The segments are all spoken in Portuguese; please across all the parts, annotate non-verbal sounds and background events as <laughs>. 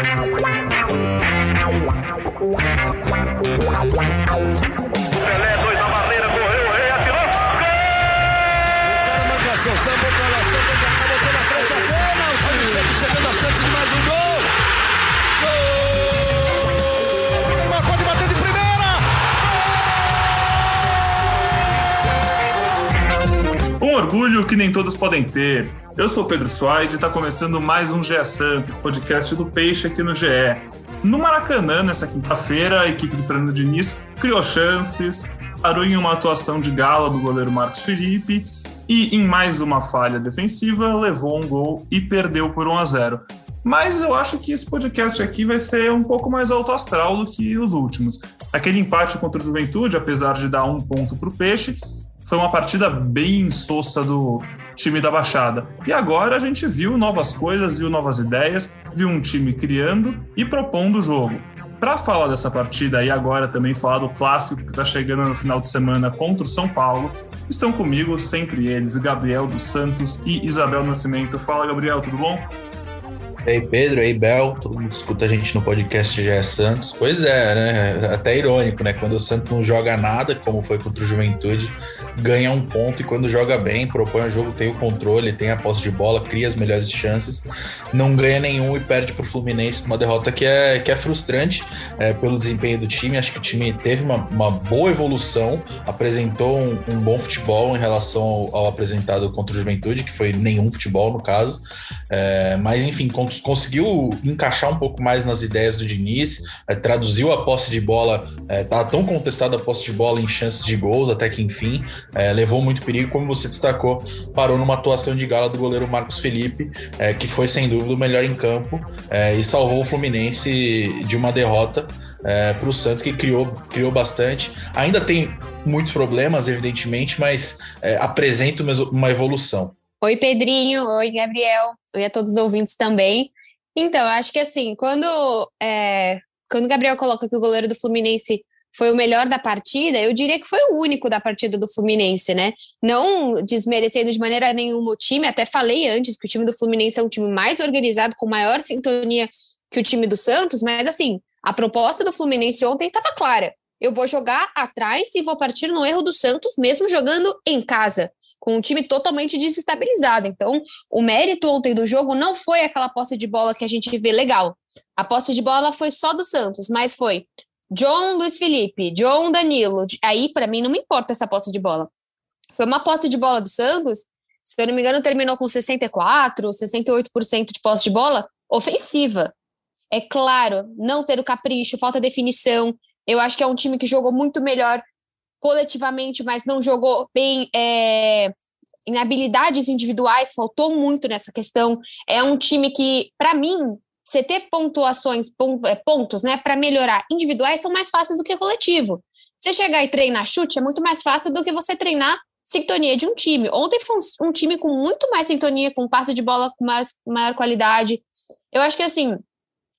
Pelé, dois na barreira, correu, o rei atirou. O cara manda ação, samba lá, samba botou na frente a bola. O time sempre chegando a chance de mais um gol. Orgulho que nem todos podem ter. Eu sou Pedro Suaide e está começando mais um GE Santos, podcast do Peixe aqui no GE. No Maracanã, nessa quinta-feira, a equipe do Fernando Diniz criou chances, parou em uma atuação de gala do goleiro Marcos Felipe e, em mais uma falha defensiva, levou um gol e perdeu por 1 a 0. Mas eu acho que esse podcast aqui vai ser um pouco mais alto astral do que os últimos. Aquele empate contra o Juventude, apesar de dar um ponto para o Peixe, foi uma partida bem insossa do time da Baixada. E agora a gente viu novas coisas, viu novas ideias, viu um time criando e propondo o jogo. Para falar dessa partida e agora também falar do clássico que está chegando no final de semana contra o São Paulo, estão comigo sempre eles, Gabriel dos Santos e Isabel Nascimento. Fala, Gabriel, tudo bom? Ei, Pedro, ei, Bel, todo mundo escuta a gente no podcast já é Santos. Pois é, né? Até irônico, né? Quando o Santos não joga nada, como foi contra o Juventude, ganha um ponto e quando joga bem, propõe o jogo, tem o controle, tem a posse de bola, cria as melhores chances, não ganha nenhum e perde para o Fluminense numa derrota que é, que é frustrante é, pelo desempenho do time. Acho que o time teve uma, uma boa evolução, apresentou um, um, bom futebol em relação ao, ao, apresentado contra o Juventude, que foi nenhum futebol no caso. É, mas enfim, conseguiu encaixar um pouco mais nas ideias do Diniz, é, traduziu a posse de bola, é, tá tão contestada a posse de bola em chances de gols até que enfim, é, levou muito perigo, como você destacou, parou numa atuação de gala do goleiro Marcos Felipe, que foi sem dúvida o melhor em campo e salvou o Fluminense de uma derrota é, para o Santos, que criou, criou bastante. Ainda tem muitos problemas, evidentemente, mas é, apresenta uma evolução. Oi, Pedrinho. Oi, Gabriel. Oi a todos os ouvintes também. Então, acho que assim, quando, é, quando o Gabriel coloca que o goleiro do Fluminense foi o melhor da partida, eu diria que foi o único da partida do Fluminense, né? Não desmerecendo de maneira nenhuma o time, até falei antes que o time do Fluminense é um time mais organizado, com maior sintonia que o time do Santos, mas assim, a proposta do Fluminense ontem estava clara. Eu vou jogar atrás e vou partir no erro do Santos, mesmo jogando em casa, com um time totalmente desestabilizado. Então, o mérito ontem do jogo não foi aquela posse de bola que a gente vê legal. A posse de bola foi só do Santos, mas foi John Luiz Felipe, John Danilo. Aí, para mim, não me importa essa posse de bola. Foi uma posse de bola do Santos, se eu não me engano, terminou com 64%, 68% de posse de bola ofensiva. É claro, não ter o capricho, falta definição. Eu acho que é um time que jogou muito melhor coletivamente, mas não jogou bem é, em habilidades individuais, faltou muito nessa questão. É um time que, para mim, você ter pontuações, é, pontos, né, para melhorar individuais são mais fáceis do que coletivo. Você chegar e treinar chute é muito mais fácil do que você treinar sintonia de um time. Ontem foi um, um time com muito mais sintonia, com passe de bola com maior, maior qualidade. Eu acho que assim,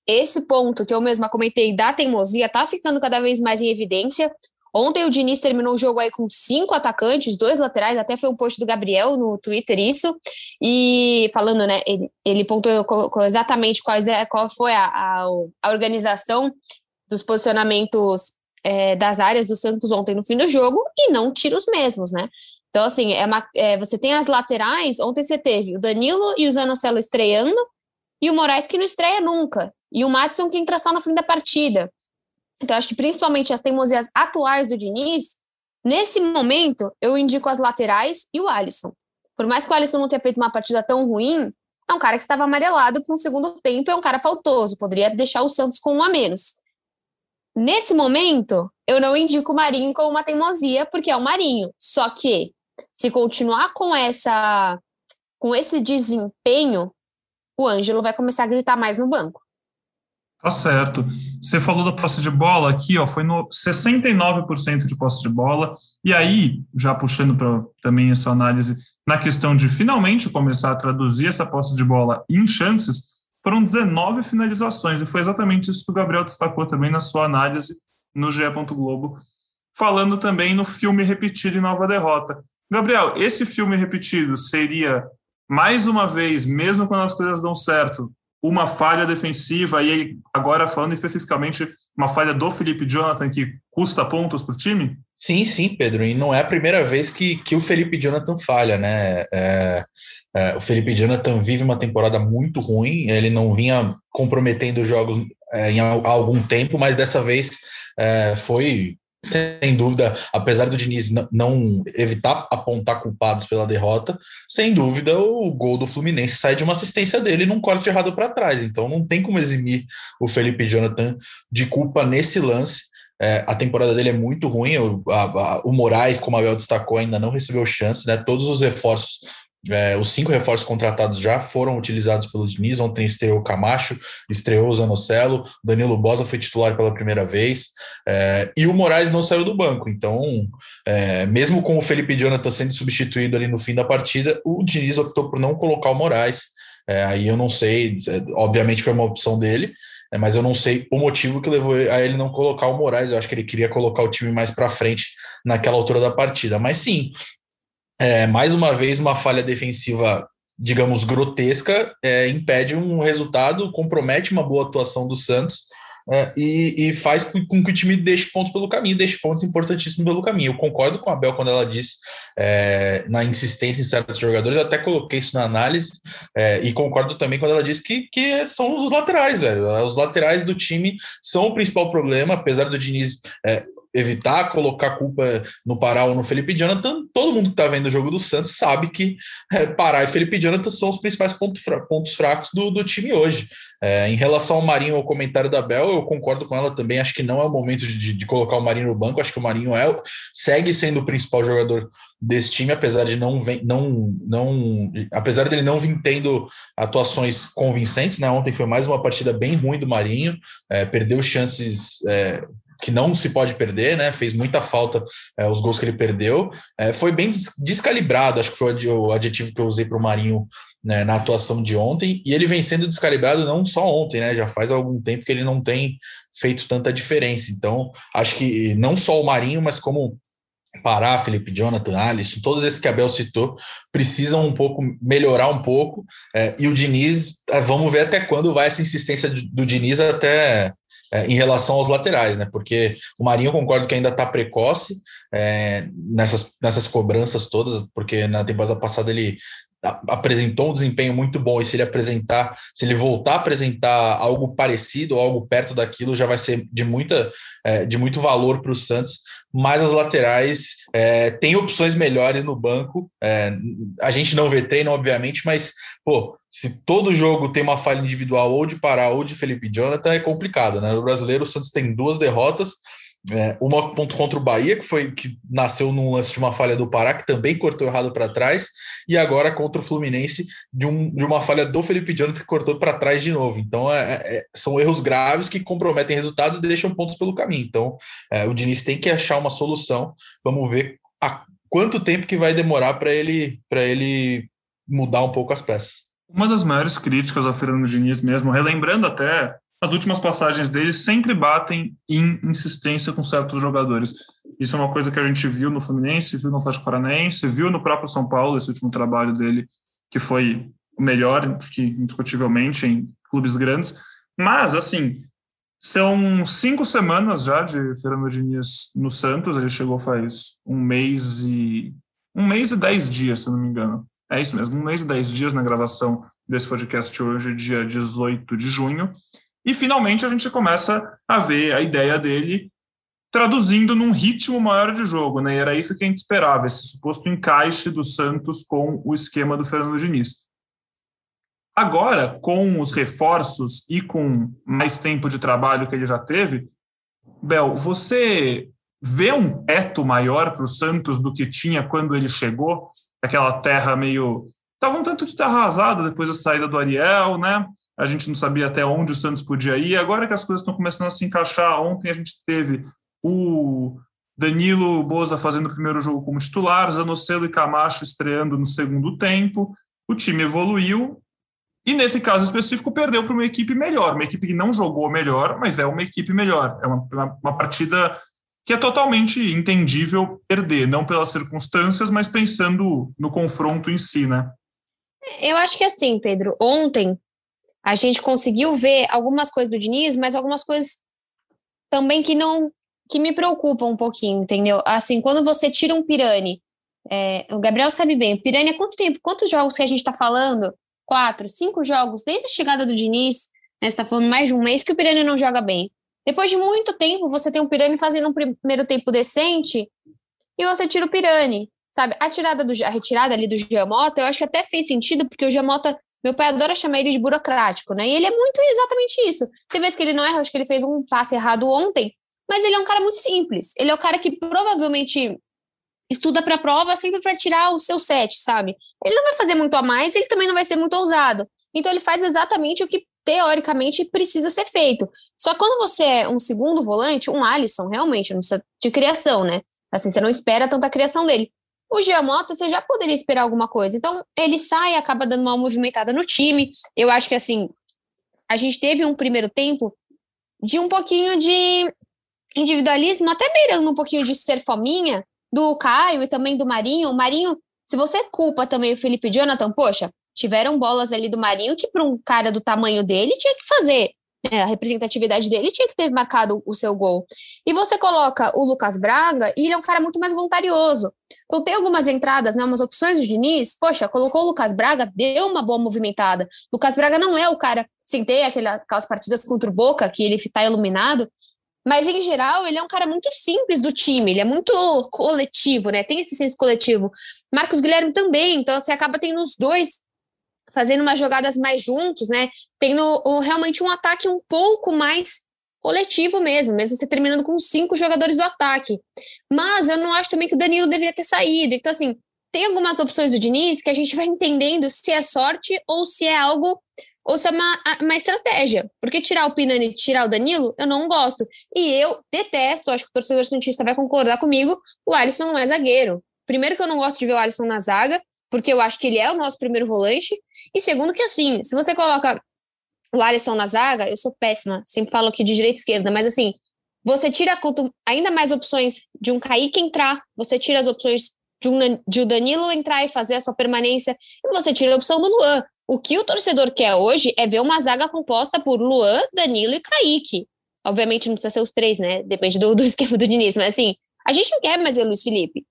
esse ponto que eu mesma comentei da teimosia tá ficando cada vez mais em evidência. Ontem o Diniz terminou o jogo aí com cinco atacantes, dois laterais, até foi um post do Gabriel no Twitter isso, e falando, né, ele, ele pontuou exatamente quais é, qual foi a, a, a organização dos posicionamentos é, das áreas do Santos ontem no fim do jogo, e não tira os mesmos, né? Então, assim, é uma, é, você tem as laterais, ontem você teve o Danilo e o Zanocelo estreando, e o Moraes que não estreia nunca, e o Matson que entra só no fim da partida. Então, acho que principalmente as teimosias atuais do Diniz, nesse momento, eu indico as laterais e o Alisson. Por mais que o Alisson não tenha feito uma partida tão ruim, é um cara que estava amarelado para um segundo tempo, é um cara faltoso, poderia deixar o Santos com um a menos. Nesse momento, eu não indico o Marinho como uma teimosia, porque é o Marinho. Só que, se continuar com essa com esse desempenho, o Ângelo vai começar a gritar mais no banco. Tá certo. Você falou da posse de bola aqui, ó, foi no 69% de posse de bola. E aí, já puxando para também a sua análise, na questão de finalmente começar a traduzir essa posse de bola em chances, foram 19 finalizações. E foi exatamente isso que o Gabriel destacou também na sua análise no GE. Globo, falando também no filme repetido em Nova Derrota. Gabriel, esse filme repetido seria mais uma vez, mesmo quando as coisas dão certo, uma falha defensiva, e agora falando especificamente uma falha do Felipe Jonathan que custa pontos para o time? Sim, sim, Pedro, e não é a primeira vez que, que o Felipe Jonathan falha, né? É, é, o Felipe Jonathan vive uma temporada muito ruim, ele não vinha comprometendo jogos é, em algum tempo, mas dessa vez é, foi sem dúvida, apesar do Diniz não evitar apontar culpados pela derrota, sem dúvida o gol do Fluminense sai de uma assistência dele num corte errado para trás. Então não tem como eximir o Felipe Jonathan de culpa nesse lance. É, a temporada dele é muito ruim. O, a, a, o Moraes, como a Abel destacou, ainda não recebeu chance. Né? Todos os reforços é, os cinco reforços contratados já foram utilizados pelo Diniz. Ontem estreou o Camacho, estreou o Zanocelo, Danilo Bosa foi titular pela primeira vez, é, e o Moraes não saiu do banco. Então, é, mesmo com o Felipe Jonathan sendo substituído ali no fim da partida, o Diniz optou por não colocar o Moraes. É, aí eu não sei, é, obviamente foi uma opção dele, é, mas eu não sei o motivo que levou a ele não colocar o Moraes. Eu acho que ele queria colocar o time mais para frente naquela altura da partida. Mas sim, é, mais uma vez, uma falha defensiva, digamos, grotesca, é, impede um resultado, compromete uma boa atuação do Santos é, e, e, faz com que o time deixe pontos pelo caminho, deixe pontos importantíssimos pelo caminho. Eu concordo com a Bel quando ela diz é, na insistência em certos jogadores, eu até coloquei isso na análise, é, e concordo também quando ela diz que, que são os laterais, velho. Os laterais do time são o principal problema, apesar do Diniz é, evitar colocar culpa no Pará ou no Felipe Jonathan, todo mundo que está vendo o jogo do Santos sabe que é, Pará e Felipe Jonathan são os principais pontos, pontos fracos do, do time hoje. É, em relação ao Marinho, ao comentário da Bel, eu concordo com ela também. Acho que não é o momento de, de, colocar o Marinho no banco. Acho que o Marinho é, segue sendo o principal jogador desse time, apesar de não, vem, não, não apesar dele não vir tendo atuações convincentes. Né? Ontem foi mais uma partida bem ruim do Marinho, é, perdeu chances é, que não se pode perder, né? Fez muita falta é, os gols que ele perdeu. É, foi bem descalibrado, acho que foi o adjetivo que eu usei para o Marinho né, na atuação de ontem. E ele vem sendo descalibrado não só ontem, né? Já faz algum tempo que ele não tem feito tanta diferença. Então, acho que não só o Marinho, mas como Pará, Felipe Jonathan, Alisson, todos esses que a Bel citou, precisam um pouco melhorar um pouco. É, e o Diniz, é, vamos ver até quando vai essa insistência do Diniz até é, em relação aos laterais, né? Porque o Marinho concordo que ainda está precoce é, nessas, nessas cobranças todas, porque na temporada passada ele apresentou um desempenho muito bom e se ele apresentar, se ele voltar a apresentar algo parecido algo perto daquilo, já vai ser de muita é, de muito valor para o Santos. Mas as laterais é, têm opções melhores no banco. É, a gente não vê treino, obviamente, mas pô, se todo jogo tem uma falha individual ou de Pará ou de Felipe Jonathan, é complicado, né? No brasileiro, o Santos tem duas derrotas é, uma ponto contra o Bahia, que foi que nasceu num lance de uma falha do Pará, que também cortou errado para trás, e agora contra o Fluminense, de, um, de uma falha do Felipe Jonathan que cortou para trás de novo. Então, é, é, é, são erros graves que comprometem resultados e deixam pontos pelo caminho. Então, é, o Diniz tem que achar uma solução. Vamos ver a quanto tempo que vai demorar para ele, ele mudar um pouco as peças. Uma das maiores críticas ao Fernando Diniz mesmo, relembrando até as últimas passagens dele sempre batem em insistência com certos jogadores. Isso é uma coisa que a gente viu no Fluminense, viu no Atlético Paranaense, viu no próprio São Paulo, esse último trabalho dele, que foi o melhor, que indiscutivelmente, em clubes grandes. Mas, assim, são cinco semanas já de Fernando Diniz no Santos, ele chegou faz um mês e... um mês e dez dias, se não me engano. É isso mesmo, um mês e dez dias na gravação desse podcast hoje, dia 18 de junho. E finalmente a gente começa a ver a ideia dele traduzindo num ritmo maior de jogo, né? E era isso que a gente esperava, esse suposto encaixe do Santos com o esquema do Fernando Diniz. Agora, com os reforços e com mais tempo de trabalho que ele já teve, Bel, você vê um teto maior para o Santos do que tinha quando ele chegou? Aquela terra meio. Estava um tanto de terra arrasada depois da saída do Ariel, né? A gente não sabia até onde o Santos podia ir. Agora que as coisas estão começando a se encaixar, ontem a gente teve o Danilo Boza fazendo o primeiro jogo como titular, Zanocelo e Camacho estreando no segundo tempo. O time evoluiu e, nesse caso específico, perdeu para uma equipe melhor, uma equipe que não jogou melhor, mas é uma equipe melhor. É uma, uma, uma partida que é totalmente entendível perder, não pelas circunstâncias, mas pensando no confronto em si, né? Eu acho que assim, Pedro, ontem a gente conseguiu ver algumas coisas do Diniz, mas algumas coisas também que não que me preocupam um pouquinho, entendeu? Assim, quando você tira um Pirani, é, o Gabriel sabe bem, o Pirani há quanto tempo? Quantos jogos que a gente está falando? Quatro, cinco jogos, desde a chegada do Diniz, né, você está falando mais de um mês que o Pirani não joga bem. Depois de muito tempo, você tem um Pirani fazendo um primeiro tempo decente e você tira o Pirani, sabe? A, tirada do, a retirada ali do Giamota, eu acho que até fez sentido, porque o Giamota meu pai adora chamar ele de burocrático, né? E ele é muito exatamente isso. Tem vezes que ele não erra, acho que ele fez um passe errado ontem, mas ele é um cara muito simples. Ele é o cara que provavelmente estuda para a prova sempre para tirar o seu set, sabe? Ele não vai fazer muito a mais, ele também não vai ser muito ousado. Então ele faz exatamente o que teoricamente precisa ser feito. Só que quando você é um segundo volante, um Alisson, realmente, não precisa de criação, né? Assim, você não espera tanta criação dele. O Giamota, você já poderia esperar alguma coisa. Então, ele sai, acaba dando uma movimentada no time. Eu acho que, assim, a gente teve um primeiro tempo de um pouquinho de individualismo, até beirando um pouquinho de ser fominha, do Caio e também do Marinho. O Marinho, se você culpa também o Felipe Jonathan, poxa, tiveram bolas ali do Marinho que para um cara do tamanho dele tinha que fazer. É, a representatividade dele tinha que ter marcado o seu gol. E você coloca o Lucas Braga e ele é um cara muito mais voluntarioso. Então tem algumas entradas, né, umas opções do Diniz, poxa, colocou o Lucas Braga, deu uma boa movimentada. Lucas Braga não é o cara, sim, tem aquelas partidas contra o Boca, que ele está iluminado, mas, em geral, ele é um cara muito simples do time, ele é muito coletivo, né? Tem esse senso coletivo. Marcos Guilherme também, então você acaba tendo os dois fazendo umas jogadas mais juntos, né? Tendo realmente um ataque um pouco mais coletivo mesmo, mesmo você terminando com cinco jogadores do ataque. Mas eu não acho também que o Danilo deveria ter saído. Então, assim, tem algumas opções do Diniz que a gente vai <laughs> entendendo se é sorte ou se é algo ou se é uma, uma estratégia. Porque tirar o Pinani e tirar o Danilo, eu não gosto. E eu detesto, acho que o torcedor santista vai concordar comigo, o Alisson não é zagueiro. Primeiro que eu não gosto de ver o Alisson na zaga, porque eu acho que ele é o nosso primeiro volante. E segundo que, assim, se você coloca o Alisson na zaga, eu sou péssima, sempre falo aqui de direita e esquerda, mas assim, você tira ainda mais opções de um Kaique entrar, você tira as opções de um, de um Danilo entrar e fazer a sua permanência, e você tira a opção do Luan. O que o torcedor quer hoje é ver uma zaga composta por Luan, Danilo e Kaique. Obviamente não precisa ser os três, né? Depende do, do <laughs> esquema do Diniz, mas assim, a gente não quer mais ver o Luiz Felipe.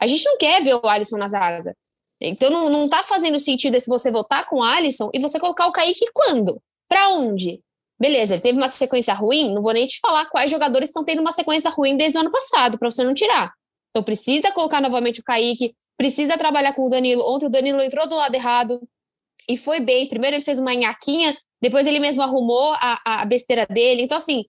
A gente não quer ver o Alisson na zaga. Então não, não tá fazendo sentido se você voltar com o Alisson e você colocar o Kaique quando? Para onde? Beleza, ele teve uma sequência ruim, não vou nem te falar quais jogadores estão tendo uma sequência ruim desde o ano passado, para você não tirar. Então precisa colocar novamente o Kaique, precisa trabalhar com o Danilo. Ontem o Danilo entrou do lado errado, e foi bem. Primeiro ele fez uma nhaquinha, depois ele mesmo arrumou a, a besteira dele. Então, assim,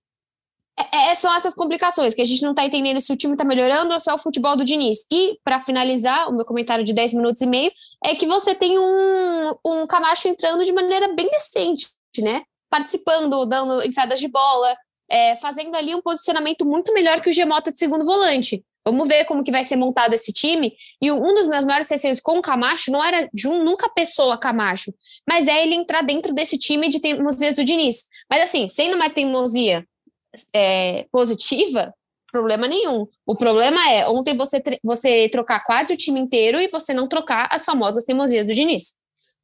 é, é, são essas complicações que a gente não está entendendo se o time está melhorando ou se é o futebol do Diniz. E, para finalizar, o meu comentário de 10 minutos e meio é que você tem um, um Camacho entrando de maneira bem decente, né? Participando, dando enfiadas de bola, é, fazendo ali um posicionamento muito melhor que o Gemota de segundo volante. Vamos ver como que vai ser montado esse time. E um dos meus maiores receios com o Camacho não era de um nunca pessoa Camacho, mas é ele entrar dentro desse time de teimosias do Diniz. Mas assim, sendo uma teimosia é, positiva, problema nenhum. O problema é ontem você, você trocar quase o time inteiro e você não trocar as famosas teimosias do Diniz.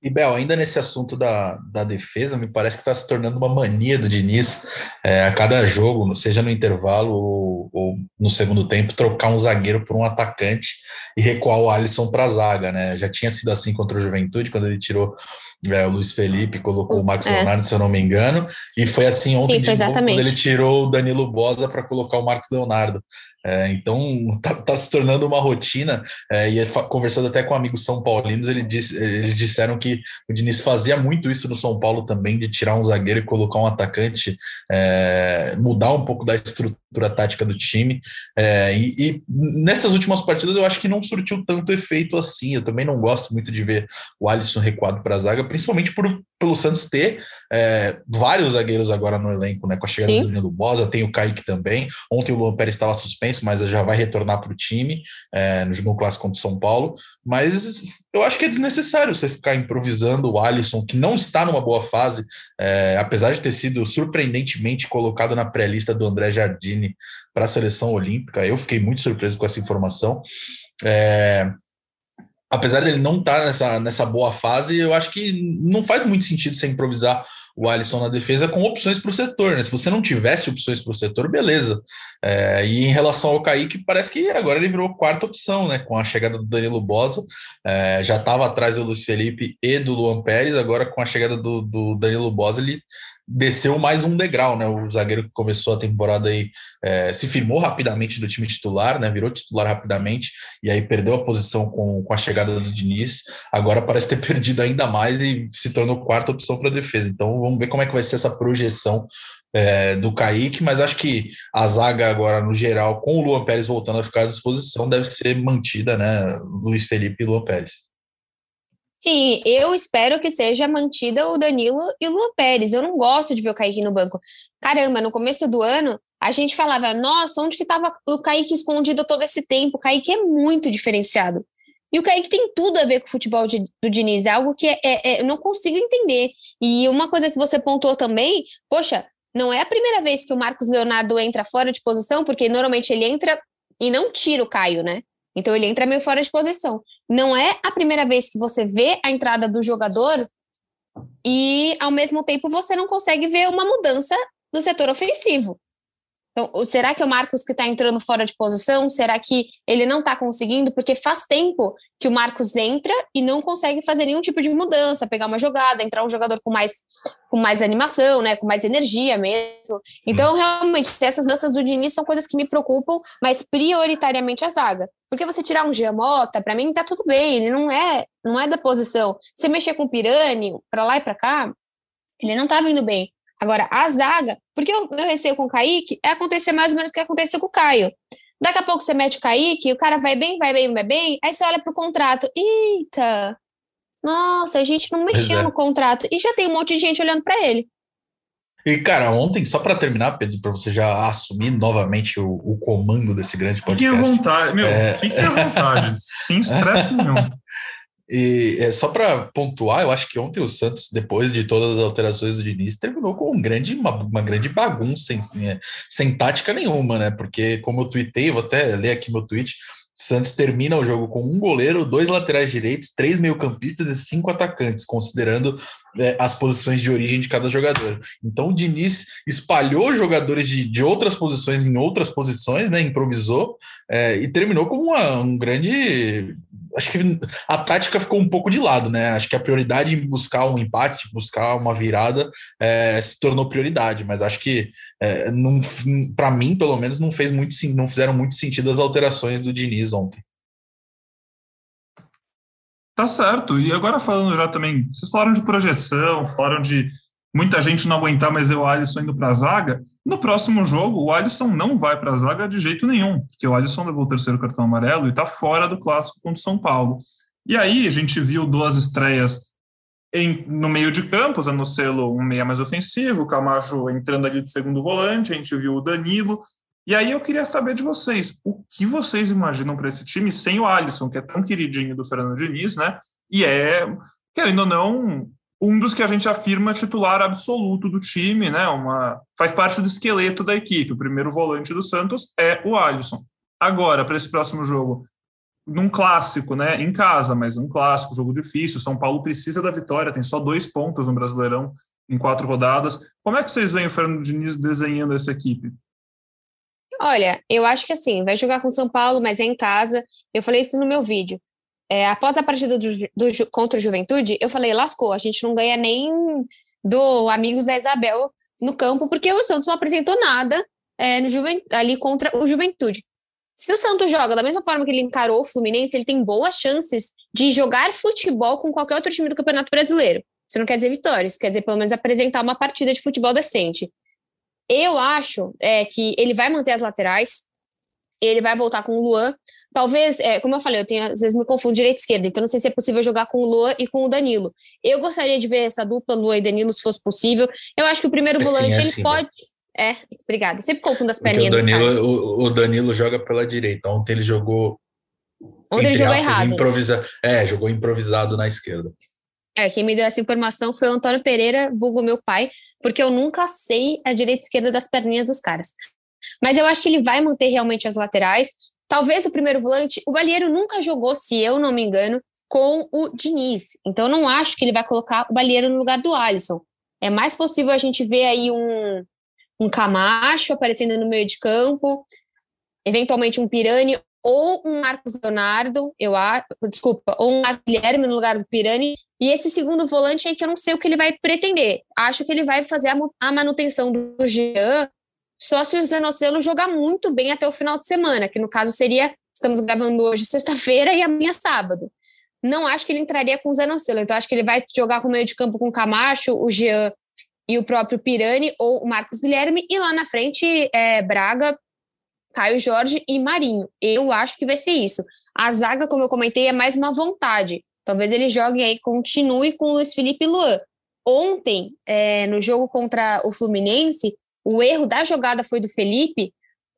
E, Bel, ainda nesse assunto da, da defesa, me parece que está se tornando uma mania do Diniz é, a cada jogo, seja no intervalo ou, ou, no segundo tempo, trocar um zagueiro por um atacante e recuar o Alisson para a zaga, né? Já tinha sido assim contra o Juventude, quando ele tirou é, o Luiz Felipe, colocou o Marcos é. Leonardo, se eu não me engano, e foi assim ontem Sim, novo, quando ele tirou o Danilo Bosa para colocar o Marcos Leonardo. É, então tá, tá, se tornando uma rotina. É, e conversando até com amigos são paulinos, ele disse, eles disseram que o Diniz fazia muito isso no São Paulo também, de tirar um zagueiro e colocar um atacante, é, mudar um pouco da estrutura tática do time. É, e, e, nessas últimas partidas eu acho que não surtiu tanto efeito assim. Eu também não gosto muito de ver o Alisson recuado para a zaga, principalmente por, pelo Santos ter é, vários zagueiros agora no elenco, né? Com a chegada Sim. do Danilo Bosa, tem o Kaique também. Ontem o Luan Pérez estava suspenso mas já vai retornar para o time é, no jogo clássico contra o São Paulo. Mas eu acho que é desnecessário você ficar improvisando o Alisson, que não está numa boa fase, é, apesar de ter sido surpreendentemente colocado na pré-lista do André Jardine para a seleção olímpica. Eu fiquei muito surpreso com essa informação. É, apesar dele não estar tá nessa, nessa boa fase, eu acho que não faz muito sentido você improvisar o Alisson na defesa com opções para o setor, né? Se você não tivesse opções para o setor, beleza. É, e em relação ao Kaique, parece que agora ele virou quarta opção, né? Com a chegada do Danilo Bosa, é, já estava atrás do Luiz Felipe e do Luan Pérez, agora com a chegada do, do Danilo Bosa, ele desceu mais um degrau, né? O zagueiro que começou a temporada aí é, se firmou rapidamente do time titular, né? Virou titular rapidamente e aí perdeu a posição com, com a chegada do Diniz. Agora parece ter <laughs> perdido ainda mais e se tornou quarta opção para a defesa. Então vamos ver como é que vai ser essa projeção é, do Kaique, mas acho que a zaga agora, no geral, com o Luan Pérez voltando a ficar à disposição, deve ser mantida, né? Luiz Felipe e Luan Pérez. Sim, eu espero que seja mantida o Danilo e o Luan Pérez. Eu não gosto de ver o Kaique no banco. Caramba, no começo do ano, a gente falava, nossa, onde que estava o Kaique escondido todo esse tempo? O Kaique é muito diferenciado. E o Kaique tem tudo a ver com o futebol de, do Diniz, é algo que é, é, é, eu não consigo entender. E uma coisa que você pontuou também, poxa, não é a primeira vez que o Marcos Leonardo entra fora de posição, porque normalmente ele entra e não tira o Caio, né? Então ele entra meio fora de posição. Não é a primeira vez que você vê a entrada do jogador e, ao mesmo tempo, você não consegue ver uma mudança no setor ofensivo. Então, será que é o Marcos que está entrando fora de posição? Será que ele não está conseguindo? Porque faz tempo que o Marcos entra e não consegue fazer nenhum tipo de mudança, pegar uma jogada, entrar um jogador com mais, com mais animação, né, com mais energia mesmo. Então, realmente, essas mudanças do Diniz são coisas que me preocupam, mas prioritariamente a zaga. Porque você tirar um Giamota, para mim tá tudo bem, ele não é, não é da posição. Você mexer com o Pirani para lá e para cá, ele não tá vindo bem. Agora, a zaga, porque o meu receio com o Kaique é acontecer mais ou menos o que aconteceu com o Caio. Daqui a pouco você mete o Kaique, o cara vai bem, vai bem, vai bem, aí você olha pro contrato. Eita! Nossa, a gente não mexeu é. no contrato. E já tem um monte de gente olhando para ele. E, cara, ontem, só para terminar, Pedro, para você já assumir novamente o, o, comando desse grande podcast. Fique à vontade, meu, é... fique à vontade, <laughs> sem estresse nenhum. E é, só para pontuar, eu acho que ontem o Santos, depois de todas as alterações do Diniz, terminou com um grande, uma, uma grande bagunça, sem, é, sem tática nenhuma, né? Porque, como eu tuitei, vou até ler aqui meu tweet, Santos termina o jogo com um goleiro, dois laterais direitos, três meio-campistas e cinco atacantes, considerando é, as posições de origem de cada jogador. Então o Diniz espalhou jogadores de, de outras posições em outras posições, né? Improvisou é, e terminou com uma, um grande acho que a tática ficou um pouco de lado, né? Acho que a prioridade em buscar um empate, buscar uma virada, é, se tornou prioridade, mas acho que é, para mim, pelo menos, não fez muito não fizeram muito sentido as alterações do Diniz ontem. Tá certo. E agora falando já também, vocês falaram de projeção, falaram de muita gente não aguentar mais ver o Alisson indo para a zaga. No próximo jogo, o Alisson não vai para a zaga de jeito nenhum, porque o Alisson levou o terceiro cartão amarelo e está fora do clássico contra o São Paulo. E aí a gente viu duas estreias em, no meio de campo, usando selo um meia mais ofensivo, o Camacho entrando ali de segundo volante, a gente viu o Danilo. E aí eu queria saber de vocês, o que vocês imaginam para esse time sem o Alisson, que é tão queridinho do Fernando Diniz, né? E é, querendo ou não, um dos que a gente afirma titular absoluto do time, né? Uma, faz parte do esqueleto da equipe. O primeiro volante do Santos é o Alisson. Agora, para esse próximo jogo, num clássico, né? Em casa, mas um clássico, jogo difícil. São Paulo precisa da vitória, tem só dois pontos no Brasileirão em quatro rodadas. Como é que vocês veem o Fernando Diniz desenhando essa equipe? Olha, eu acho que assim, vai jogar com São Paulo, mas é em casa. Eu falei isso no meu vídeo é, após a partida do, do, contra o Juventude, eu falei, lascou, a gente não ganha nem do Amigos da Isabel no campo, porque o Santos não apresentou nada é, no ali contra o Juventude. Se o Santos joga da mesma forma que ele encarou o Fluminense, ele tem boas chances de jogar futebol com qualquer outro time do Campeonato Brasileiro. Isso não quer dizer vitórias, quer dizer pelo menos apresentar uma partida de futebol decente. Eu acho é, que ele vai manter as laterais, ele vai voltar com o Luan, Talvez, é, como eu falei, eu tenho, às vezes me confundo direita e esquerda, então não sei se é possível jogar com o Luan e com o Danilo. Eu gostaria de ver essa dupla, Luan e Danilo, se fosse possível. Eu acho que o primeiro volante, é ele pode. É, obrigada. Sempre confundo as perninhas o Danilo, o, o, Danilo joga pela direita. Ontem ele jogou. Ontem ele jogou aspas, errado. Improvisa, é, jogou improvisado na esquerda. É, quem me deu essa informação foi o Antônio Pereira, vulgo meu pai, porque eu nunca sei a direita e esquerda das perninhas dos caras. Mas eu acho que ele vai manter realmente as laterais. Talvez o primeiro volante, o Balheiro nunca jogou, se eu não me engano, com o Diniz. Então, não acho que ele vai colocar o Balheiro no lugar do Alisson. É mais possível a gente ver aí um, um Camacho aparecendo no meio de campo, eventualmente um Pirani ou um Marcos Leonardo, eu acho, desculpa, ou um Guilherme no lugar do Pirani, e esse segundo volante aí que eu não sei o que ele vai pretender. Acho que ele vai fazer a manutenção do Jean, só se o Zanocelo jogar muito bem até o final de semana, que no caso seria, estamos gravando hoje <laughs> sexta-feira e amanhã sábado. Não acho que ele entraria com o Zanocelo, então acho que ele vai jogar com o meio de campo com o Camacho, o Jean e o próprio Pirani ou o Marcos Guilherme, e lá na frente é Braga, Caio Jorge e Marinho. Eu acho que vai ser isso. A zaga, como eu comentei, é mais uma vontade. Talvez ele jogue aí, continue com o Luiz Felipe e Luan. Ontem, é, no jogo contra o Fluminense, o erro da jogada foi do Felipe,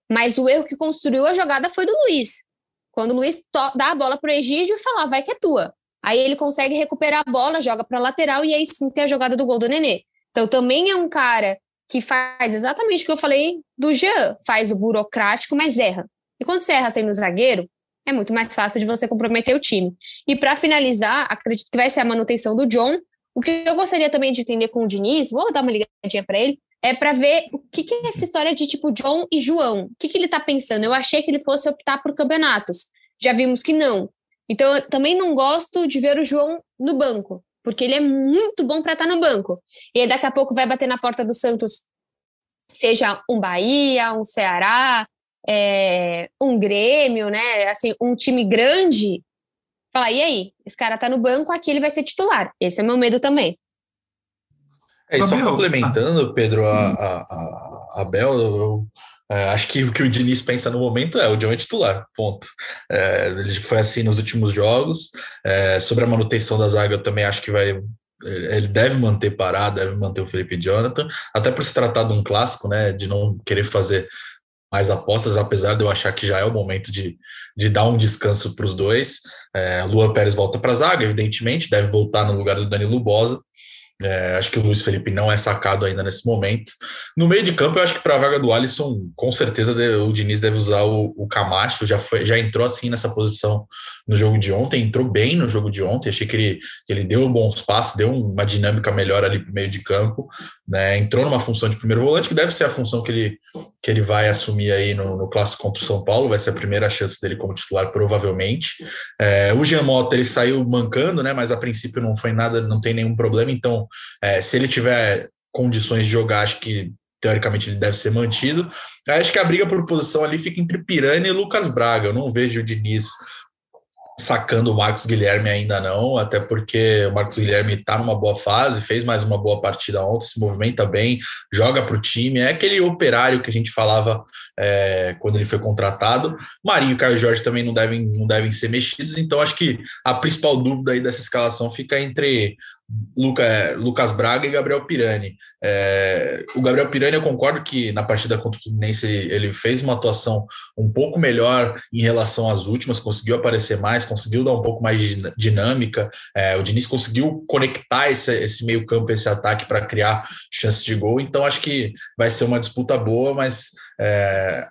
mas o erro que construiu a jogada foi do Luiz. Quando o Luiz dá a bola para o Egídio e fala, vai que é tua. Aí ele consegue recuperar a bola, joga para lateral e aí sim tem a jogada do gol do Nenê. Então também é um cara que faz exatamente o que eu falei do Jean, faz o burocrático, mas erra. E quando você erra sendo zagueiro, é muito mais fácil de você comprometer o time. E para finalizar, acredito que vai ser a manutenção do John. O que eu gostaria também de entender com o Diniz, vou dar uma ligadinha para ele, é para ver o que, que, é essa história de tipo John e João. O que, que ele está pensando? Eu achei que ele fosse optar por campeonatos. Já vimos que não. Então, eu também não gosto de ver o João no banco, porque ele é muito bom para estar tá no banco. E aí, daqui a pouco vai bater na porta do Santos, seja um Bahia, um Ceará, é, um Grêmio, né? Assim, um time grande, falar, e aí? Esse cara tá no banco, aqui ele vai ser titular. Esse é meu medo também. É, só complementando, Pedro, a, a, a, a Bel, eu, é, acho que o que o Diniz pensa no momento é o John é titular, ponto. É, ele foi assim nos últimos jogos. É, sobre a manutenção da zaga, eu também acho que vai. Ele deve manter parado, deve manter o Felipe Jonathan, até por se tratar de um clássico, né? De não querer fazer mais apostas, apesar de eu achar que já é o momento de, de dar um descanso para os dois. É, Luan Pérez volta para a zaga, evidentemente, deve voltar no lugar do Danilo Bosa. É, acho que o Luiz Felipe não é sacado ainda nesse momento. No meio de campo, eu acho que para a vaga do Alisson, com certeza o Diniz deve usar o, o Camacho, já, foi, já entrou assim nessa posição no jogo de ontem, entrou bem no jogo de ontem, achei que ele, que ele deu bons passos, deu uma dinâmica melhor ali para o meio de campo, né? entrou numa função de primeiro volante, que deve ser a função que ele, que ele vai assumir aí no, no clássico contra o São Paulo, vai ser a primeira chance dele como titular, provavelmente. É, o Jean Mota, ele saiu mancando, né? mas a princípio não foi nada, não tem nenhum problema, então é, se ele tiver condições de jogar, acho que teoricamente ele deve ser mantido. Acho que a briga por posição ali fica entre Pirani e Lucas Braga. Eu não vejo o Diniz sacando o Marcos Guilherme ainda não, até porque o Marcos Guilherme está numa boa fase, fez mais uma boa partida ontem, se movimenta bem, joga para o time, é aquele operário que a gente falava é, quando ele foi contratado. Marinho e Caio Jorge também não devem, não devem ser mexidos, então acho que a principal dúvida aí dessa escalação fica entre Luca, Lucas Braga e Gabriel Pirani. É, o Gabriel Pirani, eu concordo que na partida contra o Fluminense ele, ele, fez uma atuação um pouco melhor em relação às últimas, conseguiu aparecer mais, conseguiu dar um pouco mais de dinâmica. É, o Diniz conseguiu conectar esse, esse meio-campo, esse ataque para criar chances de gol. Então, acho que vai ser uma disputa boa, mas é,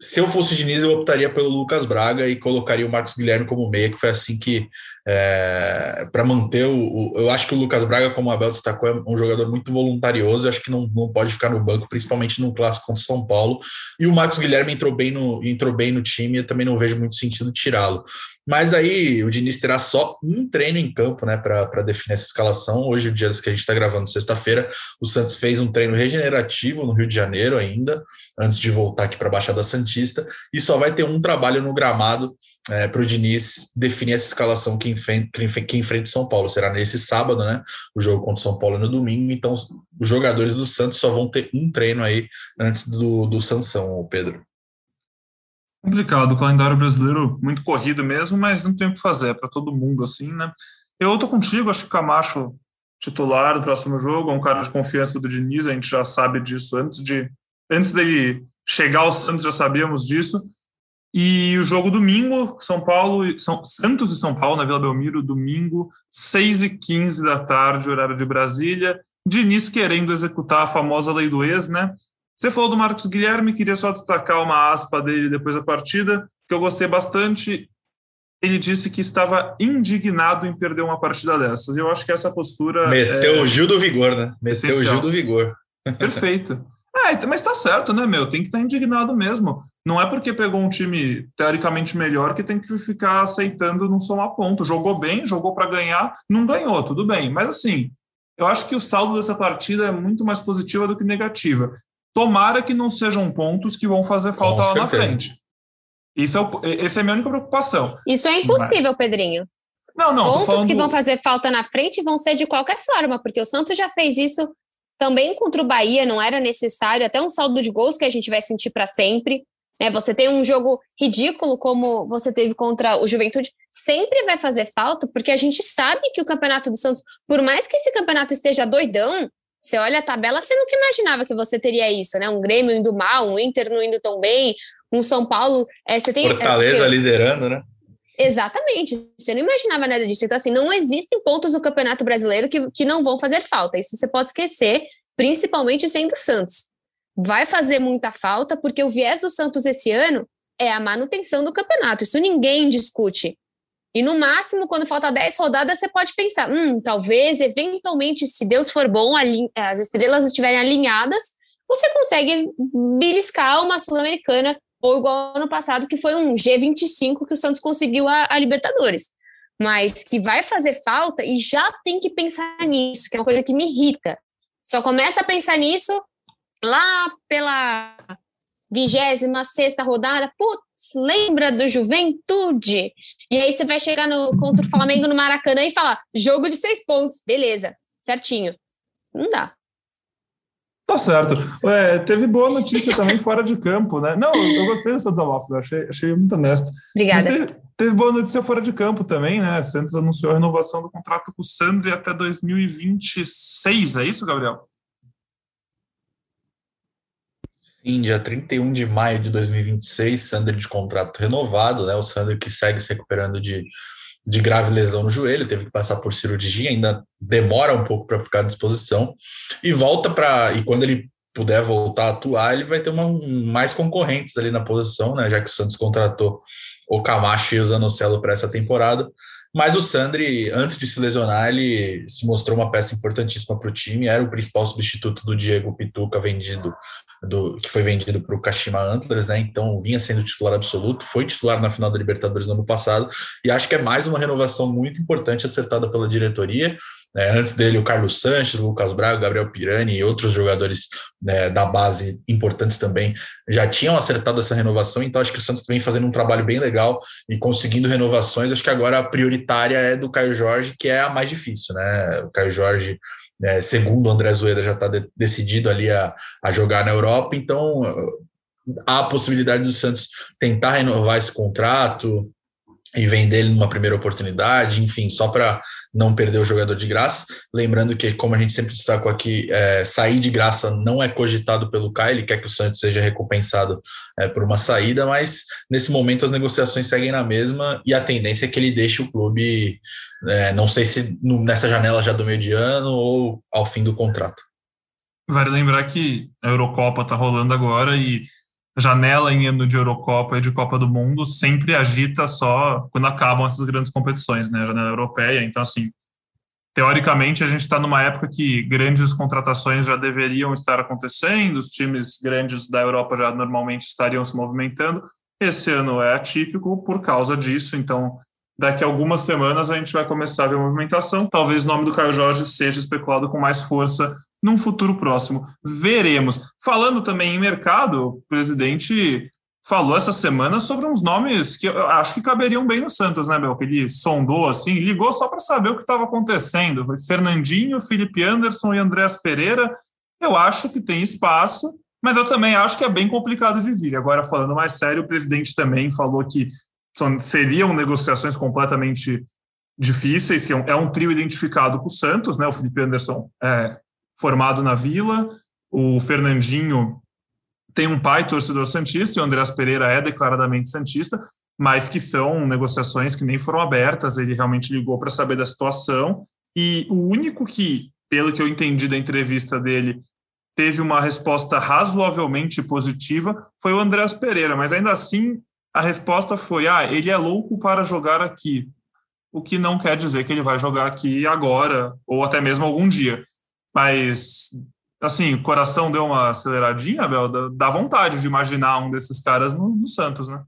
se eu fosse o Diniz, eu optaria pelo Lucas Braga e colocaria o Marcos Guilherme como meia, que foi assim que, é, para manter o, o, Eu acho que o Lucas Braga, como o Abel destacou, é um jogador muito voluntarioso, acho que não, não pode ficar no banco, principalmente no clássico contra o São Paulo. E o Marcos Guilherme entrou bem no, entrou bem no time, eu também não vejo muito sentido tirá-lo. Mas aí o Diniz terá só um treino em campo, né, para definir essa escalação. Hoje, o dia que a gente está gravando, sexta-feira, o Santos fez um treino regenerativo no Rio de Janeiro ainda, antes de voltar aqui para a Baixada Santista, e só vai ter um trabalho no gramado é, para o Diniz definir essa escalação que enfrenta, que enfrenta São Paulo. Será nesse sábado, né? O jogo contra o São Paulo é no domingo, então os jogadores do Santos só vão ter um treino aí antes do, do Sansão, Pedro. Complicado, o calendário brasileiro muito corrido mesmo, mas não tem o que fazer, é para todo mundo assim, né? Eu tô contigo, acho que Camacho titular no próximo jogo, é um cara de confiança do Diniz, a gente já sabe disso antes de antes dele chegar ao Santos, já sabíamos disso. E o jogo domingo, São Paulo, São, Santos e São Paulo, na Vila Belmiro, domingo, 6 e 15 da tarde, horário de Brasília. Diniz querendo executar a famosa lei do ex, né? Você falou do Marcos Guilherme, queria só destacar uma aspa dele depois da partida, que eu gostei bastante. ele disse que estava indignado em perder uma partida dessas. Eu acho que essa postura. Meteu é... o Gil do Vigor, né? Meteu Essencial. o Gil do Vigor. Perfeito. É, mas tá certo, né, meu? Tem que estar tá indignado mesmo. Não é porque pegou um time teoricamente melhor que tem que ficar aceitando não somar ponto. Jogou bem, jogou para ganhar, não ganhou, tudo bem. Mas assim, eu acho que o saldo dessa partida é muito mais positiva do que negativa. Tomara que não sejam pontos que vão fazer falta lá na frente. Isso é, o, essa é a minha única preocupação. Isso é impossível, Mas... Pedrinho. Não, não. Pontos falando... que vão fazer falta na frente vão ser de qualquer forma, porque o Santos já fez isso também contra o Bahia, não era necessário, até um saldo de gols que a gente vai sentir para sempre. Né? Você tem um jogo ridículo como você teve contra o Juventude, sempre vai fazer falta, porque a gente sabe que o campeonato do Santos, por mais que esse campeonato esteja doidão, você olha a tabela, você nunca imaginava que você teria isso, né? Um Grêmio indo mal, um Inter não indo tão bem, um São Paulo. É, você tem, Fortaleza é, liderando, né? Exatamente. Você não imaginava nada disso. Então, assim, não existem pontos no Campeonato Brasileiro que, que não vão fazer falta. Isso você pode esquecer, principalmente sendo Santos. Vai fazer muita falta, porque o viés do Santos esse ano é a manutenção do campeonato. Isso ninguém discute. E no máximo, quando falta 10 rodadas, você pode pensar: hum, talvez, eventualmente, se Deus for bom, as estrelas estiverem alinhadas, você consegue beliscar uma Sul-Americana ou igual ano passado, que foi um G25 que o Santos conseguiu a, a, Libertadores. Mas que vai fazer falta e já tem que pensar nisso, que é uma coisa que me irrita. Só começa a pensar nisso lá pela vigésima sexta rodada, putz, lembra do Juventude? E aí você vai chegar no, contra o Flamengo no Maracanã e falar, jogo de seis pontos, beleza, certinho. Não dá. Tá certo. É, teve boa notícia também <laughs> fora de campo, né? Não, eu, gostei dessa desabafo, achei, achei muito honesto. Obrigada. Teve, teve, boa notícia fora de campo também, né? O Santos anunciou a renovação do contrato com o Sandri até 2026, é isso, Gabriel? Sim, dia 31 de maio de 2026, Sandri de contrato renovado, né? O Sandri que segue se recuperando de de grave lesão no joelho, teve que passar por cirurgia, ainda demora um pouco para ficar à disposição e volta para e quando ele puder voltar a atuar, ele vai ter uma, mais concorrentes ali na posição, né, já que o Santos contratou o Camacho e o Zanocelo para essa temporada. Mas o Sandri, antes de se lesionar, ele se mostrou uma peça importantíssima para o time, era o principal substituto do Diego Pituca, vendido do, que foi vendido para o Kashima Antlers, né? Então vinha sendo titular absoluto, foi titular na final da Libertadores no ano passado, e acho que é mais uma renovação muito importante acertada pela diretoria. É, antes dele, o Carlos Sanches, Lucas Braga, Gabriel Pirani e outros jogadores né, da base importantes também já tinham acertado essa renovação, então acho que o Santos vem fazendo um trabalho bem legal e conseguindo renovações. Acho que agora a prioritária é do Caio Jorge, que é a mais difícil, né? O Caio Jorge é, segundo o André Zoeda já está de, decidido ali a, a jogar na Europa, então há a possibilidade do Santos tentar renovar esse contrato, e vender ele numa primeira oportunidade, enfim, só para não perder o jogador de graça. Lembrando que, como a gente sempre destacou aqui, é, sair de graça não é cogitado pelo Caio, ele quer que o Santos seja recompensado é, por uma saída, mas nesse momento as negociações seguem na mesma e a tendência é que ele deixe o clube, é, não sei se no, nessa janela já do meio de ano ou ao fim do contrato. Vale lembrar que a Eurocopa está rolando agora e janela em ano de Eurocopa e de Copa do Mundo sempre agita só quando acabam essas grandes competições, né? A janela europeia. Então, assim, teoricamente, a gente está numa época que grandes contratações já deveriam estar acontecendo, os times grandes da Europa já normalmente estariam se movimentando. Esse ano é atípico por causa disso, então daqui a algumas semanas a gente vai começar a ver movimentação. Talvez o nome do Caio Jorge seja especulado com mais força num futuro próximo. Veremos. Falando também em mercado, o presidente falou essa semana sobre uns nomes que eu acho que caberiam bem no Santos, né, Bel? Que ele sondou assim, ligou só para saber o que estava acontecendo. Foi Fernandinho, Felipe Anderson e Andréas Pereira. Eu acho que tem espaço, mas eu também acho que é bem complicado de vir. Agora, falando mais sério, o presidente também falou que são, seriam negociações completamente difíceis, que é um, é um trio identificado com o Santos, né? O Felipe Anderson é formado na Vila, o Fernandinho tem um pai torcedor santista e o Andreas Pereira é declaradamente santista, mas que são negociações que nem foram abertas. Ele realmente ligou para saber da situação e o único que, pelo que eu entendi da entrevista dele, teve uma resposta razoavelmente positiva foi o Andreas Pereira, mas ainda assim a resposta foi: ah, ele é louco para jogar aqui. O que não quer dizer que ele vai jogar aqui agora, ou até mesmo algum dia. Mas, assim, o coração deu uma aceleradinha, Bel, dá vontade de imaginar um desses caras no, no Santos, né?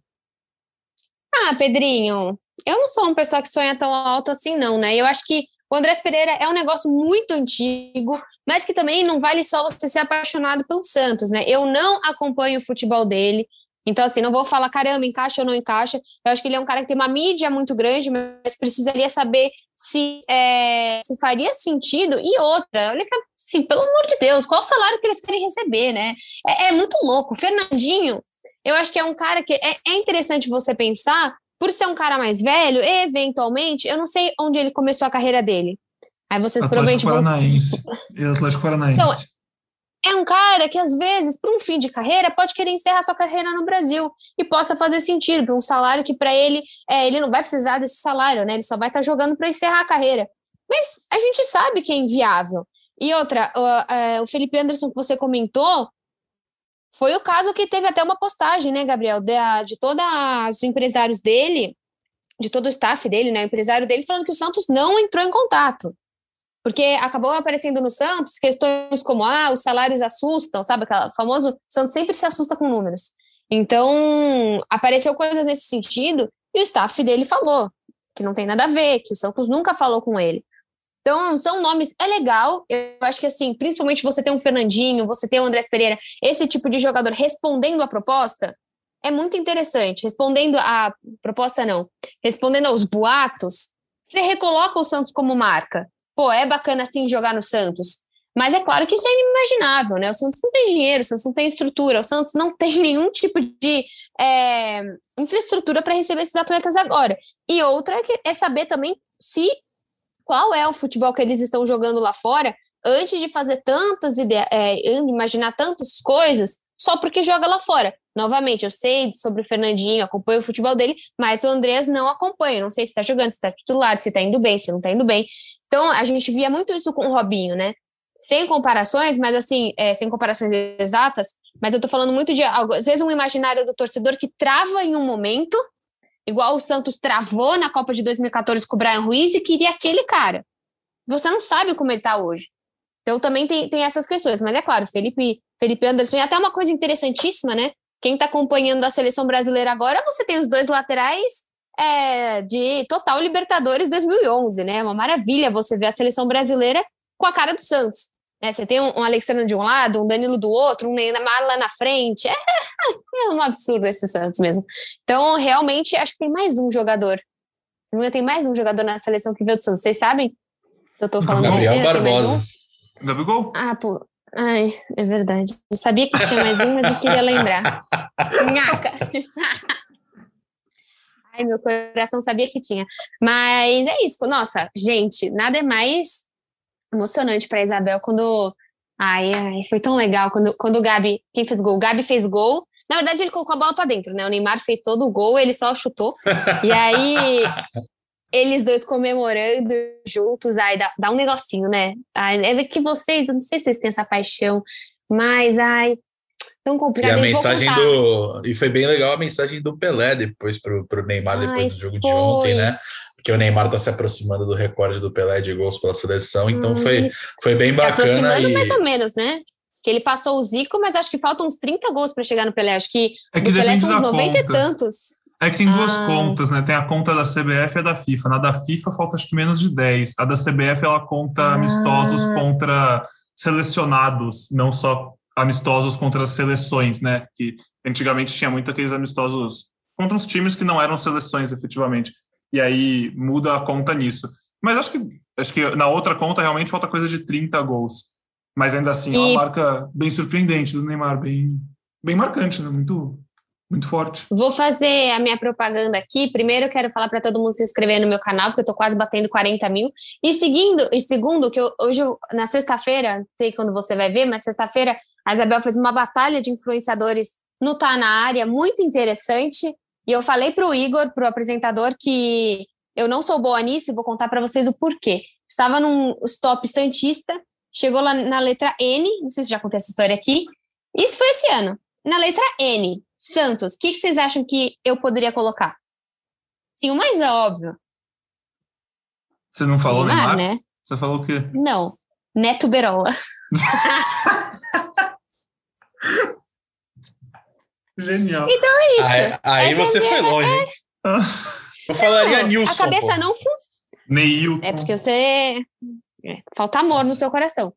Ah, Pedrinho, eu não sou uma pessoa que sonha tão alto assim, não, né? Eu acho que o Andrés Pereira é um negócio muito antigo, mas que também não vale só você ser apaixonado pelo Santos, né? Eu não acompanho o futebol dele, então, assim, não vou falar, caramba, encaixa ou não encaixa. Eu acho que ele é um cara que tem uma mídia muito grande, mas precisaria saber se, é, se faria sentido. E outra, olha que, assim, pelo amor de Deus, qual o salário que eles querem receber, né? É, é muito louco. Fernandinho, eu acho que é um cara que é, é interessante você pensar, por ser um cara mais velho, eventualmente, eu não sei onde ele começou a carreira dele. Aí vocês Atlético provavelmente Paranaense. vão. <laughs> Atlético Paranaense. Então, é um cara que, às vezes, para um fim de carreira, pode querer encerrar sua carreira no Brasil e possa fazer sentido, um salário que, para ele, é, ele não vai precisar desse salário, né? Ele só vai estar tá jogando para encerrar a carreira. Mas a gente sabe que é inviável. E outra, o, é, o Felipe Anderson que você comentou, foi o caso que teve até uma postagem, né, Gabriel, de, de todos os empresários dele, de todo o staff dele, né, o empresário dele, falando que o Santos não entrou em contato. Porque acabou aparecendo no Santos questões como, ah, os salários assustam, sabe? Aquela famoso, Santos sempre se assusta com números. Então, apareceu coisas nesse sentido e o staff dele falou que não tem nada a ver, que o Santos nunca falou com ele. Então, são nomes, é legal. Eu acho que, assim, principalmente você ter um Fernandinho, você ter um Andrés Pereira, esse tipo de jogador respondendo a proposta, é muito interessante. Respondendo a proposta, não. Respondendo aos boatos, você recoloca o Santos como marca pô, é bacana assim jogar no Santos. Mas é claro que isso é inimaginável, né? O Santos não tem dinheiro, o Santos não tem estrutura, o Santos não tem <laughs> nenhum tipo de é, infraestrutura para receber esses atletas agora. E outra é saber também se qual é o futebol que eles estão jogando lá fora antes de fazer tantas ideias, é, imaginar tantas coisas só porque joga lá fora. Novamente, eu sei sobre o Fernandinho, acompanho o futebol dele, mas o Andrés não acompanha. Não sei se está jogando, se está titular, se está indo bem, se não está indo bem. Então, a gente via muito isso com o Robinho, né? Sem comparações, mas assim, é, sem comparações exatas, mas eu tô falando muito de algo, às vezes um imaginário do torcedor que trava em um momento, igual o Santos travou na Copa de 2014 com o Brian Ruiz e queria aquele cara. Você não sabe como ele tá hoje. Então também tem, tem essas questões, mas é claro, Felipe, Felipe Anderson, e até uma coisa interessantíssima, né? Quem está acompanhando a seleção brasileira agora, você tem os dois laterais é, de total Libertadores 2011, né? Uma maravilha você ver a seleção brasileira com a cara do Santos. Né? Você tem um, um Alexandre de um lado, um Danilo do outro, um Neymar lá na frente. É, é um absurdo esse Santos mesmo. Então, realmente, acho que tem mais um jogador. Tem mais um jogador na seleção que veio do Santos. Vocês sabem? Eu tô falando Gabriel Barbosa. Um? Gabigol? Ah, pô. Ai, é verdade. Eu sabia que tinha mais um, mas eu queria lembrar. Nhaca! Ai, meu coração sabia que tinha. Mas é isso. Nossa, gente, nada é mais emocionante para Isabel quando. Ai, ai, foi tão legal quando, quando o Gabi. Quem fez gol? O Gabi fez gol. Na verdade, ele colocou a bola para dentro, né? O Neymar fez todo o gol, ele só chutou. e aí. <laughs> Eles dois comemorando juntos, ai, dá, dá um negocinho, né? Ai, é que vocês, não sei se vocês têm essa paixão, mas ai, tão complicado. E a mensagem do. E foi bem legal a mensagem do Pelé depois pro, pro Neymar, depois Ai, do jogo foi. de ontem, né? Porque o Neymar está se aproximando do recorde do Pelé de gols pela seleção, então foi, foi bem bacana. Se aproximando e... mais ou menos, né? Que ele passou o Zico, mas acho que faltam uns 30 gols para chegar no Pelé. Acho que, é que Pelé são uns 90 conta. e tantos. É que tem duas ah. contas, né? Tem a conta da CBF e a da FIFA. Na da FIFA falta acho que menos de 10. A da CBF ela conta ah. amistosos contra selecionados, não só amistosos contra as seleções, né? Que antigamente tinha muito aqueles amistosos contra os times que não eram seleções efetivamente. E aí muda a conta nisso. Mas acho que acho que na outra conta realmente falta coisa de 30 gols. Mas ainda assim e... é uma marca bem surpreendente do Neymar, bem bem marcante, né? Muito muito forte. Vou fazer a minha propaganda aqui. Primeiro, eu quero falar para todo mundo se inscrever no meu canal, porque eu estou quase batendo 40 mil. E seguindo, e segundo, que eu, hoje, eu, na sexta-feira, sei quando você vai ver, mas sexta-feira a Isabel fez uma batalha de influenciadores no Tá na área, muito interessante. E eu falei para o Igor, para o apresentador, que eu não sou boa nisso e vou contar para vocês o porquê. Estava num stop Santista, chegou lá na letra N, não sei se já contei essa história aqui. Isso foi esse ano. Na letra N, Santos, o que, que vocês acham que eu poderia colocar? Sim, o mais óbvio. Você não falou Neymar? Neymar, né? Você falou o quê? Não, Neto Berola. <laughs> Genial. É isso. Aí, aí você é a foi longe, hein? <laughs> Eu falaria Não, Nilson. A cabeça pô. não funciona. Neilton. É porque você. é, falta amor no seu coração.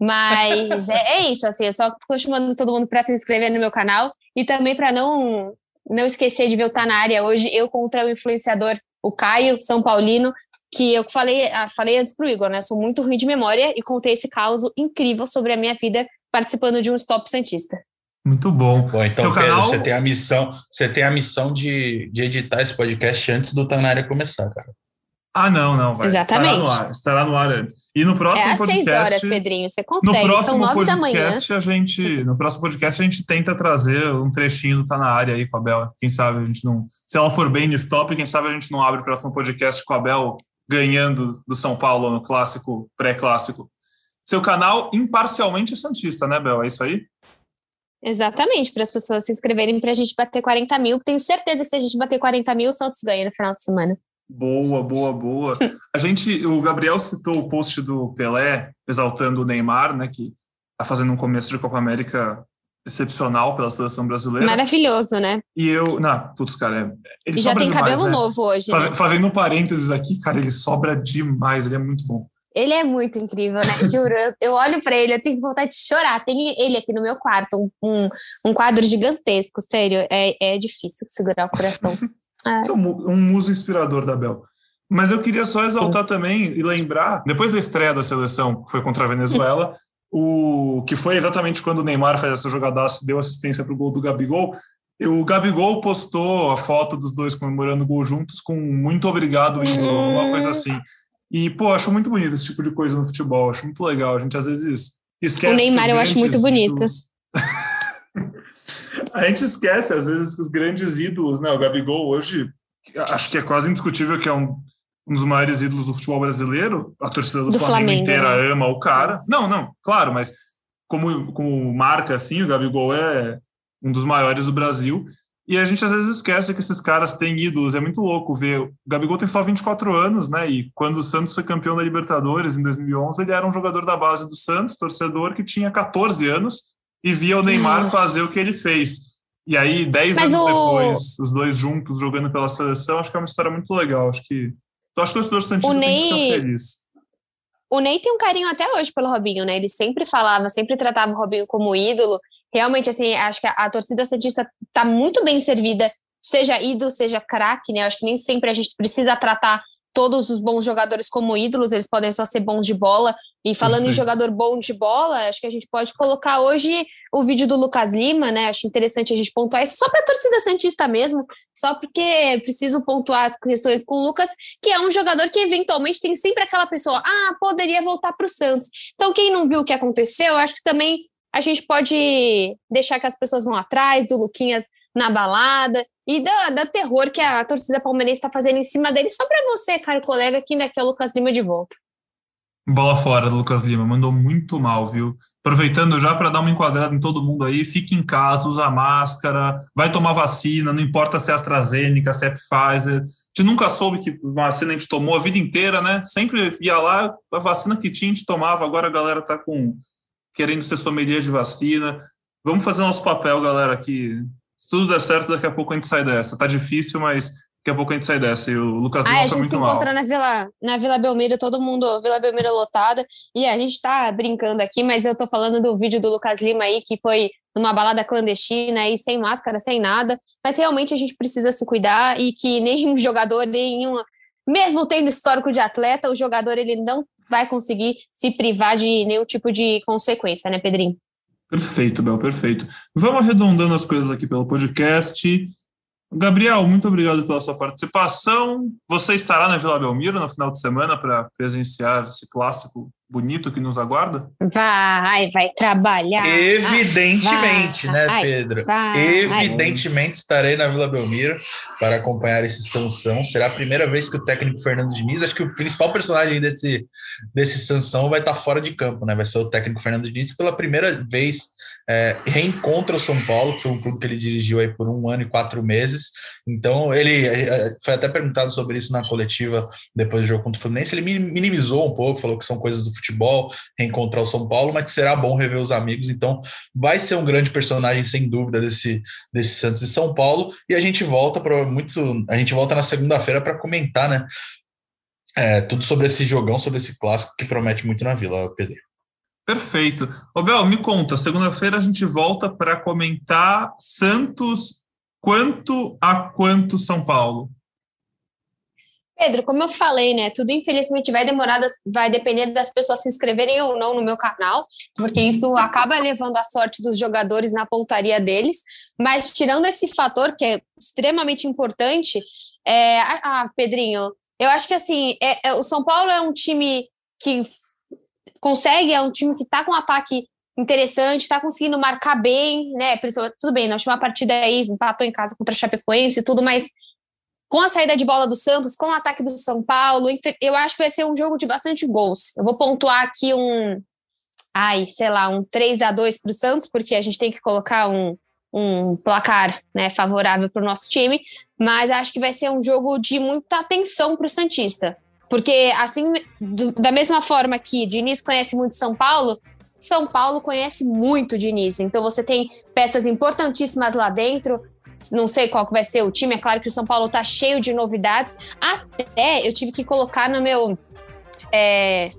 Mas é, é isso, assim, eu só tô chamando todo mundo para se inscrever no meu canal e também para não não esquecer de ver o Tá na área hoje, eu contra o influenciador, o Caio, São Paulino, que eu falei, ah, falei antes pro Igor, né? Sou muito ruim de memória e contei esse caos incrível sobre a minha vida participando de um Stop Santista. Muito bom. Bom, então, Seu Pedro, canal- você tem a missão, você tem a missão de, de editar esse podcast antes do Tanária começar, cara. Ah, não, não, vai. Exatamente. Estará no ar, estará no ar antes. E no próximo É às seis podcast. horas, Pedrinho, você No consegue, são próximo nove da manhã. podcast, a gente, no próximo podcast, a gente tenta trazer um trechinho do Tá na área aí com a Bel. Quem sabe a gente não. Se ela for bem nesse top, quem sabe a gente não abre o próximo podcast com a Bel ganhando do São Paulo no clássico, pré-clássico. Seu canal imparcialmente Santista, né, Bel? É isso aí? Exatamente, para as pessoas se inscreverem para a gente bater 40 mil. Tenho certeza que se a gente bater 40 mil, o Santos ganha no final de semana. Boa, boa, boa. A gente, o Gabriel citou o post do Pelé exaltando o Neymar, né, que tá fazendo um começo de Copa América excepcional pela seleção brasileira. Maravilhoso, né? E eu, não, putz, cara, é- ele E já tem demais, cabelo né? novo hoje, Faz- né? Fazendo um parênteses aqui, cara, ele sobra demais, ele é muito bom. Ele é muito incrível, né? Juro, eu- olho para ele, eu tenho vontade de chorar. Tem ele aqui no meu quarto, um, um, quadro gigantesco, sério. É, é difícil segurar o coração. <laughs> Ah, é um, mu- um muso inspirador da Bel. Mas eu queria só exaltar também e lembrar, depois da estreia da seleção, que foi contra a Venezuela, <laughs> o que foi exatamente quando o Neymar fez essa jogadaça, deu assistência para o gol do Gabigol. O Gabigol postou a foto dos dois comemorando o gol juntos com muito obrigado, ídolo, alguma coisa assim. E, pô, acho muito bonito esse tipo de coisa no futebol, acho muito legal. A gente às vezes esquece. O Neymar eu acho muito bonito. <laughs> a gente esquece, às vezes, que os grandes ídolos, né? O Gabigol hoje, acho que é quase indiscutível que é um, um dos maiores ídolos do futebol brasileiro. A torcida do, Do Flamengo, Flamengo, inteira né? ama o cara. Não, não, claro, mas como, como marca, assim, o Gabigol é um dos maiores do Brasil. E a gente às vezes esquece que esses caras têm ídolos. É muito louco ver. O Gabigol tem só 24 anos, né? E quando o Santos foi campeão da Libertadores em 2011, ele era um jogador da base do Santos, torcedor que tinha 14 anos e via o Neymar Ah. fazer o que ele fez. E aí, 10 Mas anos o- depois, os dois juntos jogando pela seleção, acho que é uma história muito legal. Acho que. Eu acho que o torcedor Santista O tem que Ney- ficar feliz. O Ney tem um carinho até hoje pelo Robinho, né? Ele sempre falava, sempre tratava o Robinho como ídolo. Realmente, assim, acho que a, a torcida Santista tá muito bem servida, seja ídolo, seja craque, né? Acho que nem sempre a gente precisa tratar todos os bons jogadores como ídolos, eles podem só ser bons de bola. E falando em Perfeito. jogador bom de bola, acho que a gente pode colocar hoje o vídeo do Lucas Lima, né? Acho interessante a gente pontuar isso só para a torcida Santista mesmo, só porque preciso pontuar as questões com o Lucas, que é um jogador que eventualmente tem sempre aquela pessoa, ah, poderia voltar para o Santos. Então, quem não viu o que aconteceu, acho que também a gente pode deixar que as pessoas vão atrás do Luquinhas na balada e da, da terror que a torcida palmeirense está fazendo em cima dele, só para você, caro colega, que ainda quer o Lucas Lima de volta. Bola fora do Lucas Lima, mandou muito mal, viu? Aproveitando já para dar uma enquadrada em todo mundo aí, fique em casa, usa máscara, vai tomar vacina, não importa se é AstraZeneca, se é Pfizer. A gente nunca soube que vacina a gente tomou a vida inteira, né? Sempre ia lá, a vacina que tinha a gente tomava, agora a galera tá com querendo ser sommelier de vacina. Vamos fazer nosso papel, galera, aqui. Se tudo der certo, daqui a pouco a gente sai dessa. Tá difícil, mas daqui a pouco a gente sai dessa. E o Lucas Lima Ah, a foi gente se muito mal. encontra na Vila, na Vila Belmiro, todo mundo, Vila Belmiro lotada, e a gente tá brincando aqui, mas eu tô falando do vídeo do Lucas Lima aí, que foi numa balada clandestina aí, sem máscara, sem nada, mas realmente a gente precisa se cuidar e que nenhum <laughs> jogador, nenhum, mesmo tendo histórico de atleta, o jogador ele não vai conseguir se privar de nenhum tipo de consequência, né, Pedrinho? Perfeito, Bel, perfeito. Vamos arredondando as coisas aqui pelo podcast. Gabriel, muito obrigado pela sua participação. Você estará na Vila Belmiro no final de semana para presenciar esse clássico bonito que nos aguarda? Vai, vai trabalhar. Evidentemente, vai, né, vai, Pedro? Vai, Evidentemente estarei na Vila Belmiro para acompanhar esse Sansão. Será a primeira vez que o técnico Fernando Diniz, acho que o principal personagem desse, desse Sansão vai estar fora de campo, né? Vai ser o técnico Fernando Diniz pela primeira vez é, reencontra o São Paulo, que foi um clube que ele dirigiu aí por um ano e quatro meses. Então, ele é, é, foi até perguntado sobre isso na coletiva depois do jogo contra o Fluminense. Ele minimizou um pouco, falou que são coisas do futebol, reencontrar o São Paulo, mas que será bom rever os amigos. Então, vai ser um grande personagem, sem dúvida, desse, desse Santos e São Paulo. E a gente volta para muito. A gente volta na segunda-feira para comentar, né? É, tudo sobre esse jogão, sobre esse clássico que promete muito na Vila, Pedro. Perfeito. Ô, Bel, me conta, segunda-feira a gente volta para comentar Santos quanto a quanto São Paulo. Pedro, como eu falei, né? Tudo infelizmente vai demorar, vai depender das pessoas se inscreverem ou não no meu canal, porque isso acaba levando a sorte dos jogadores na pontaria deles. Mas tirando esse fator que é extremamente importante, é, ah, Pedrinho, eu acho que assim, é, é, o São Paulo é um time que consegue, é um time que está com um ataque interessante, está conseguindo marcar bem, né? Tudo bem, na última partida aí empatou em casa contra a Chapecoense e tudo, mas com a saída de bola do Santos, com o ataque do São Paulo, eu acho que vai ser um jogo de bastante gols. Eu vou pontuar aqui um, ai, sei lá, um 3 a 2 para o Santos, porque a gente tem que colocar um, um placar né, favorável para o nosso time, mas acho que vai ser um jogo de muita atenção para o Santista. Porque, assim, do, da mesma forma que Diniz conhece muito São Paulo, São Paulo conhece muito Diniz. Então, você tem peças importantíssimas lá dentro. Não sei qual que vai ser o time. É claro que o São Paulo tá cheio de novidades. Até eu tive que colocar no meu. É,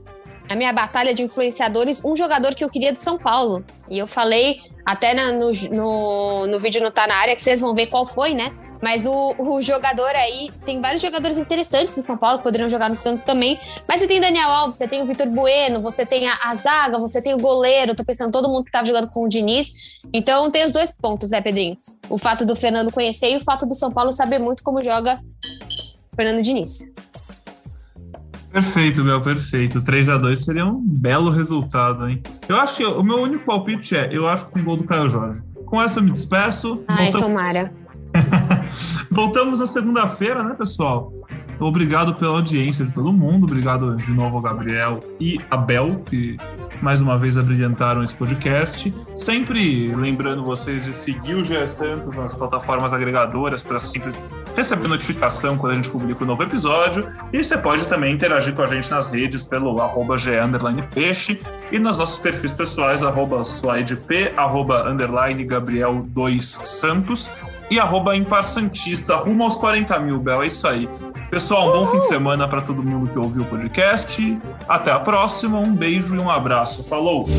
na minha batalha de influenciadores, um jogador que eu queria do São Paulo. E eu falei até na, no, no, no vídeo no Tá Na Área, que vocês vão ver qual foi, né? Mas o, o, jogador aí, tem vários jogadores interessantes do São Paulo que poderiam jogar no Santos também. Mas você tem Daniel Alves, você tem o Vitor Bueno, você tem a, a, zaga, você tem o goleiro. Tô pensando todo mundo que tava jogando com o Diniz. Então tem os dois pontos, né, Pedrinho? O fato do Fernando conhecer e o fato do São Paulo saber muito como joga o Fernando Diniz. Perfeito, Bel, perfeito. 3 a 2 seria um belo resultado, hein? Eu acho que o meu único palpite é: eu acho que tem gol do Caio Jorge. Com essa eu me despeço. Ai, Voltamos... tomara. <laughs> Voltamos na segunda-feira, né, pessoal? Obrigado pela audiência de todo mundo. Obrigado de novo ao Gabriel e a Bel, que mais uma vez abrilhantaram esse podcast. Sempre lembrando vocês de seguir o GE Santos nas plataformas agregadoras para sempre receber notificação quando a gente publica um novo episódio. E você pode também interagir com a gente nas redes pelo arroba Peixe e nos nossos perfis pessoais, arroba SlideP, arroba underline Gabriel 2 Santos e arroba Impar Santista, rumo aos 40 mil, Bel. É isso aí. Pessoal, um bom fim de semana para todo mundo que ouviu o podcast. Até a próxima, um beijo e um abraço. Falou!